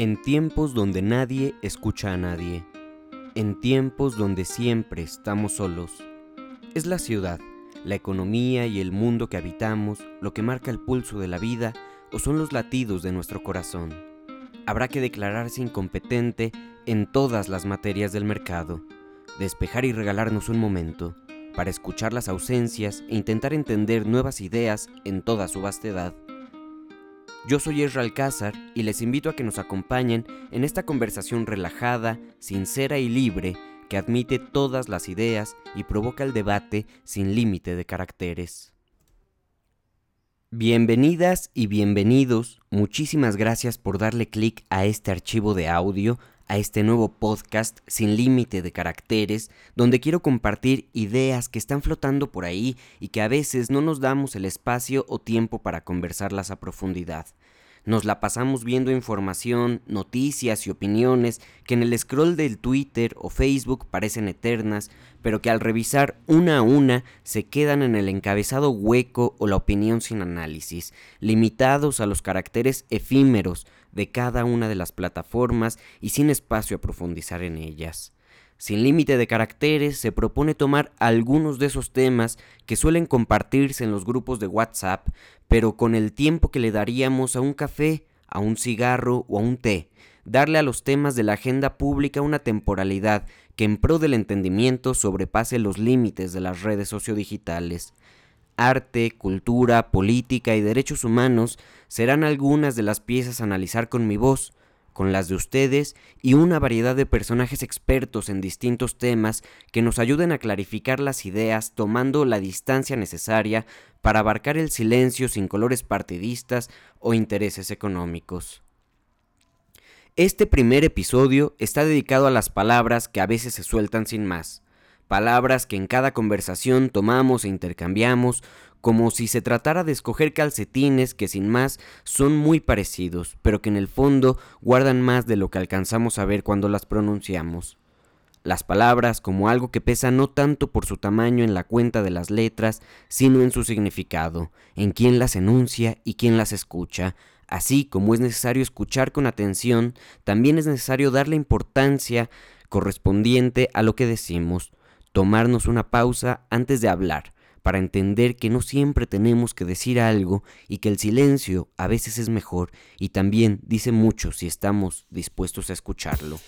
En tiempos donde nadie escucha a nadie, en tiempos donde siempre estamos solos, es la ciudad, la economía y el mundo que habitamos lo que marca el pulso de la vida o son los latidos de nuestro corazón. Habrá que declararse incompetente en todas las materias del mercado, despejar y regalarnos un momento para escuchar las ausencias e intentar entender nuevas ideas en toda su vastedad. Yo soy Ezra Alcázar y les invito a que nos acompañen en esta conversación relajada, sincera y libre que admite todas las ideas y provoca el debate sin límite de caracteres. Bienvenidas y bienvenidos, muchísimas gracias por darle clic a este archivo de audio, a este nuevo podcast sin límite de caracteres, donde quiero compartir ideas que están flotando por ahí y que a veces no nos damos el espacio o tiempo para conversarlas a profundidad. Nos la pasamos viendo información, noticias y opiniones que en el scroll del Twitter o Facebook parecen eternas, pero que al revisar una a una se quedan en el encabezado hueco o la opinión sin análisis, limitados a los caracteres efímeros de cada una de las plataformas y sin espacio a profundizar en ellas. Sin límite de caracteres, se propone tomar algunos de esos temas que suelen compartirse en los grupos de WhatsApp, pero con el tiempo que le daríamos a un café, a un cigarro o a un té, darle a los temas de la agenda pública una temporalidad que en pro del entendimiento sobrepase los límites de las redes sociodigitales. Arte, cultura, política y derechos humanos serán algunas de las piezas a analizar con mi voz, con las de ustedes y una variedad de personajes expertos en distintos temas que nos ayuden a clarificar las ideas tomando la distancia necesaria para abarcar el silencio sin colores partidistas o intereses económicos. Este primer episodio está dedicado a las palabras que a veces se sueltan sin más, palabras que en cada conversación tomamos e intercambiamos como si se tratara de escoger calcetines que sin más son muy parecidos, pero que en el fondo guardan más de lo que alcanzamos a ver cuando las pronunciamos. Las palabras como algo que pesa no tanto por su tamaño en la cuenta de las letras, sino en su significado, en quién las enuncia y quién las escucha. Así como es necesario escuchar con atención, también es necesario darle importancia correspondiente a lo que decimos, tomarnos una pausa antes de hablar, para entender que no siempre tenemos que decir algo y que el silencio a veces es mejor y también dice mucho si estamos dispuestos a escucharlo.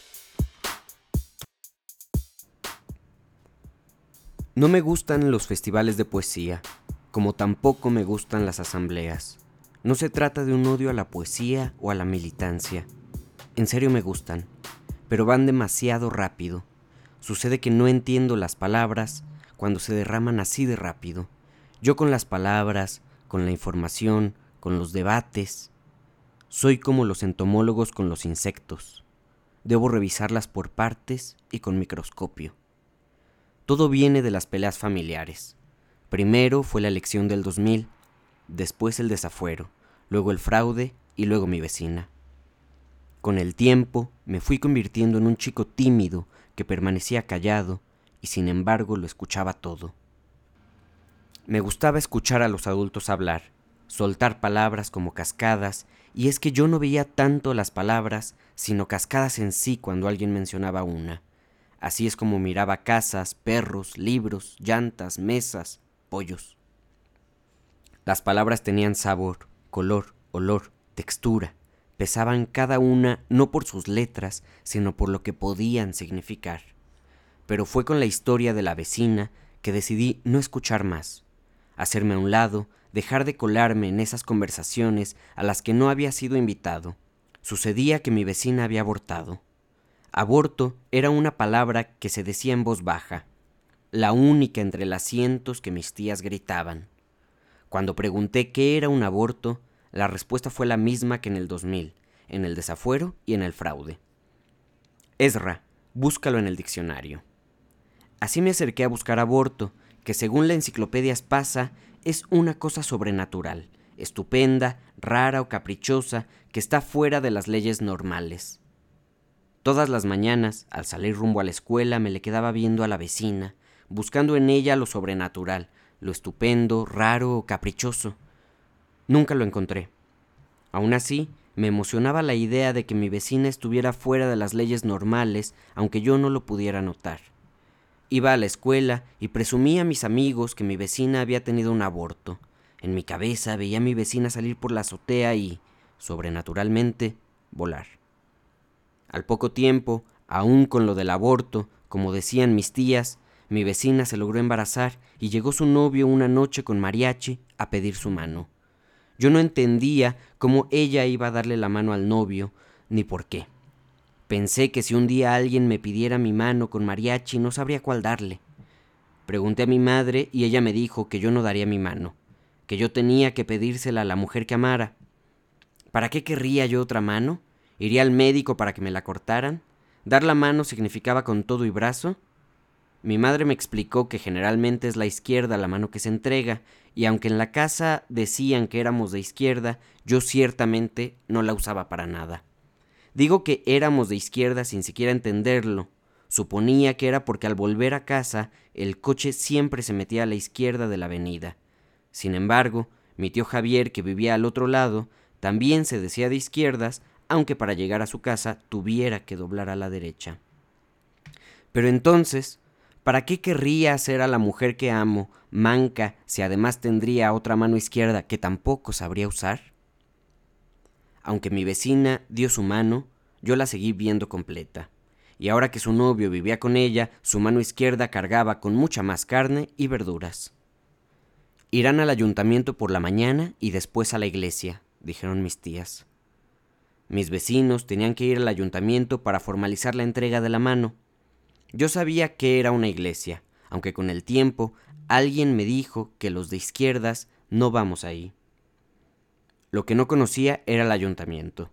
No me gustan los festivales de poesía, como tampoco me gustan las asambleas. No se trata de un odio a la poesía o a la militancia. En serio me gustan, pero van demasiado rápido. Sucede que no entiendo las palabras, cuando se derraman así de rápido. Yo con las palabras, con la información, con los debates. Soy como los entomólogos con los insectos. Debo revisarlas por partes y con microscopio. Todo viene de las peleas familiares. Primero fue la elección del 2000, después el desafuero, luego el fraude y luego mi vecina. Con el tiempo me fui convirtiendo en un chico tímido que permanecía callado y sin embargo lo escuchaba todo. Me gustaba escuchar a los adultos hablar, soltar palabras como cascadas, y es que yo no veía tanto las palabras, sino cascadas en sí cuando alguien mencionaba una. Así es como miraba casas, perros, libros, llantas, mesas, pollos. Las palabras tenían sabor, color, olor, textura, pesaban cada una no por sus letras, sino por lo que podían significar pero fue con la historia de la vecina que decidí no escuchar más, hacerme a un lado, dejar de colarme en esas conversaciones a las que no había sido invitado. Sucedía que mi vecina había abortado. Aborto era una palabra que se decía en voz baja, la única entre las cientos que mis tías gritaban. Cuando pregunté qué era un aborto, la respuesta fue la misma que en el 2000, en el desafuero y en el fraude. Ezra, búscalo en el diccionario. Así me acerqué a buscar aborto, que según la enciclopedia Espasa es una cosa sobrenatural, estupenda, rara o caprichosa, que está fuera de las leyes normales. Todas las mañanas, al salir rumbo a la escuela, me le quedaba viendo a la vecina, buscando en ella lo sobrenatural, lo estupendo, raro o caprichoso. Nunca lo encontré. Aún así, me emocionaba la idea de que mi vecina estuviera fuera de las leyes normales, aunque yo no lo pudiera notar. Iba a la escuela y presumía a mis amigos que mi vecina había tenido un aborto. En mi cabeza veía a mi vecina salir por la azotea y, sobrenaturalmente, volar. Al poco tiempo, aún con lo del aborto, como decían mis tías, mi vecina se logró embarazar y llegó su novio una noche con mariachi a pedir su mano. Yo no entendía cómo ella iba a darle la mano al novio, ni por qué. Pensé que si un día alguien me pidiera mi mano con mariachi no sabría cuál darle. Pregunté a mi madre y ella me dijo que yo no daría mi mano, que yo tenía que pedírsela a la mujer que amara. ¿Para qué querría yo otra mano? ¿Iría al médico para que me la cortaran? ¿Dar la mano significaba con todo y brazo? Mi madre me explicó que generalmente es la izquierda la mano que se entrega, y aunque en la casa decían que éramos de izquierda, yo ciertamente no la usaba para nada. Digo que éramos de izquierda sin siquiera entenderlo. Suponía que era porque al volver a casa el coche siempre se metía a la izquierda de la avenida. Sin embargo, mi tío Javier, que vivía al otro lado, también se decía de izquierdas, aunque para llegar a su casa tuviera que doblar a la derecha. Pero entonces, ¿Para qué querría hacer a la mujer que amo manca si además tendría otra mano izquierda que tampoco sabría usar? Aunque mi vecina dio su mano, yo la seguí viendo completa. Y ahora que su novio vivía con ella, su mano izquierda cargaba con mucha más carne y verduras. Irán al ayuntamiento por la mañana y después a la iglesia, dijeron mis tías. Mis vecinos tenían que ir al ayuntamiento para formalizar la entrega de la mano, yo sabía que era una iglesia, aunque con el tiempo alguien me dijo que los de izquierdas no vamos ahí. Lo que no conocía era el ayuntamiento.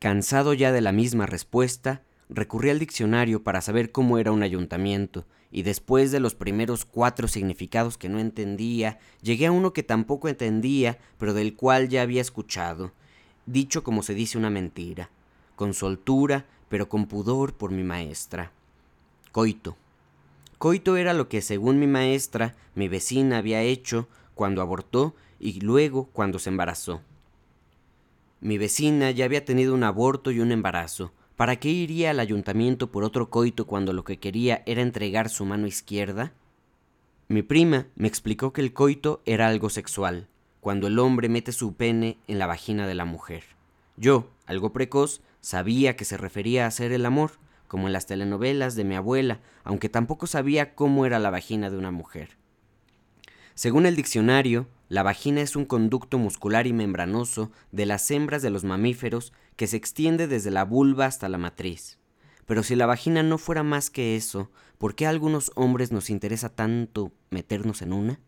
Cansado ya de la misma respuesta, recurrí al diccionario para saber cómo era un ayuntamiento, y después de los primeros cuatro significados que no entendía, llegué a uno que tampoco entendía, pero del cual ya había escuchado, dicho como se dice una mentira, con soltura, pero con pudor por mi maestra. Coito. Coito era lo que, según mi maestra, mi vecina había hecho cuando abortó y luego cuando se embarazó. Mi vecina ya había tenido un aborto y un embarazo. ¿Para qué iría al ayuntamiento por otro coito cuando lo que quería era entregar su mano izquierda? Mi prima me explicó que el coito era algo sexual, cuando el hombre mete su pene en la vagina de la mujer. Yo, algo precoz, sabía que se refería a hacer el amor, como en las telenovelas de mi abuela, aunque tampoco sabía cómo era la vagina de una mujer. Según el diccionario, la vagina es un conducto muscular y membranoso de las hembras de los mamíferos que se extiende desde la vulva hasta la matriz. Pero si la vagina no fuera más que eso, ¿por qué a algunos hombres nos interesa tanto meternos en una?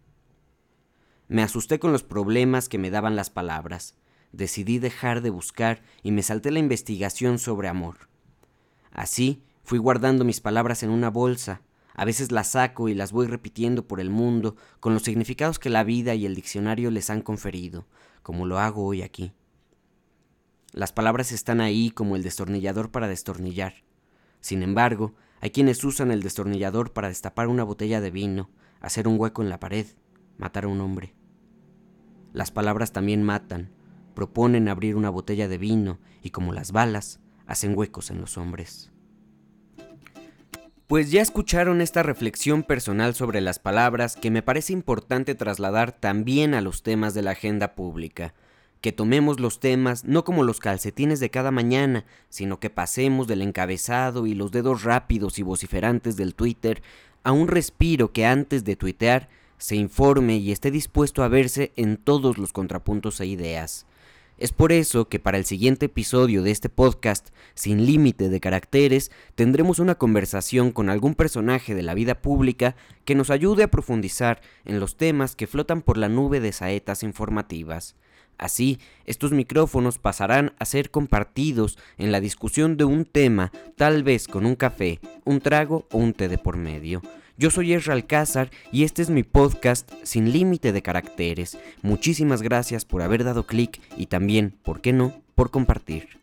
Me asusté con los problemas que me daban las palabras. Decidí dejar de buscar y me salté la investigación sobre amor. Así fui guardando mis palabras en una bolsa, a veces las saco y las voy repitiendo por el mundo con los significados que la vida y el diccionario les han conferido, como lo hago hoy aquí. Las palabras están ahí como el destornillador para destornillar. Sin embargo, hay quienes usan el destornillador para destapar una botella de vino, hacer un hueco en la pared, matar a un hombre. Las palabras también matan, proponen abrir una botella de vino y como las balas, hacen huecos en los hombres. Pues ya escucharon esta reflexión personal sobre las palabras que me parece importante trasladar también a los temas de la agenda pública. Que tomemos los temas no como los calcetines de cada mañana, sino que pasemos del encabezado y los dedos rápidos y vociferantes del Twitter a un respiro que antes de tuitear se informe y esté dispuesto a verse en todos los contrapuntos e ideas. Es por eso que para el siguiente episodio de este podcast, sin límite de caracteres, tendremos una conversación con algún personaje de la vida pública que nos ayude a profundizar en los temas que flotan por la nube de saetas informativas. Así, estos micrófonos pasarán a ser compartidos en la discusión de un tema, tal vez con un café, un trago o un té de por medio. Yo soy Ezra Alcázar y este es mi podcast sin límite de caracteres. Muchísimas gracias por haber dado clic y también, ¿por qué no?, por compartir.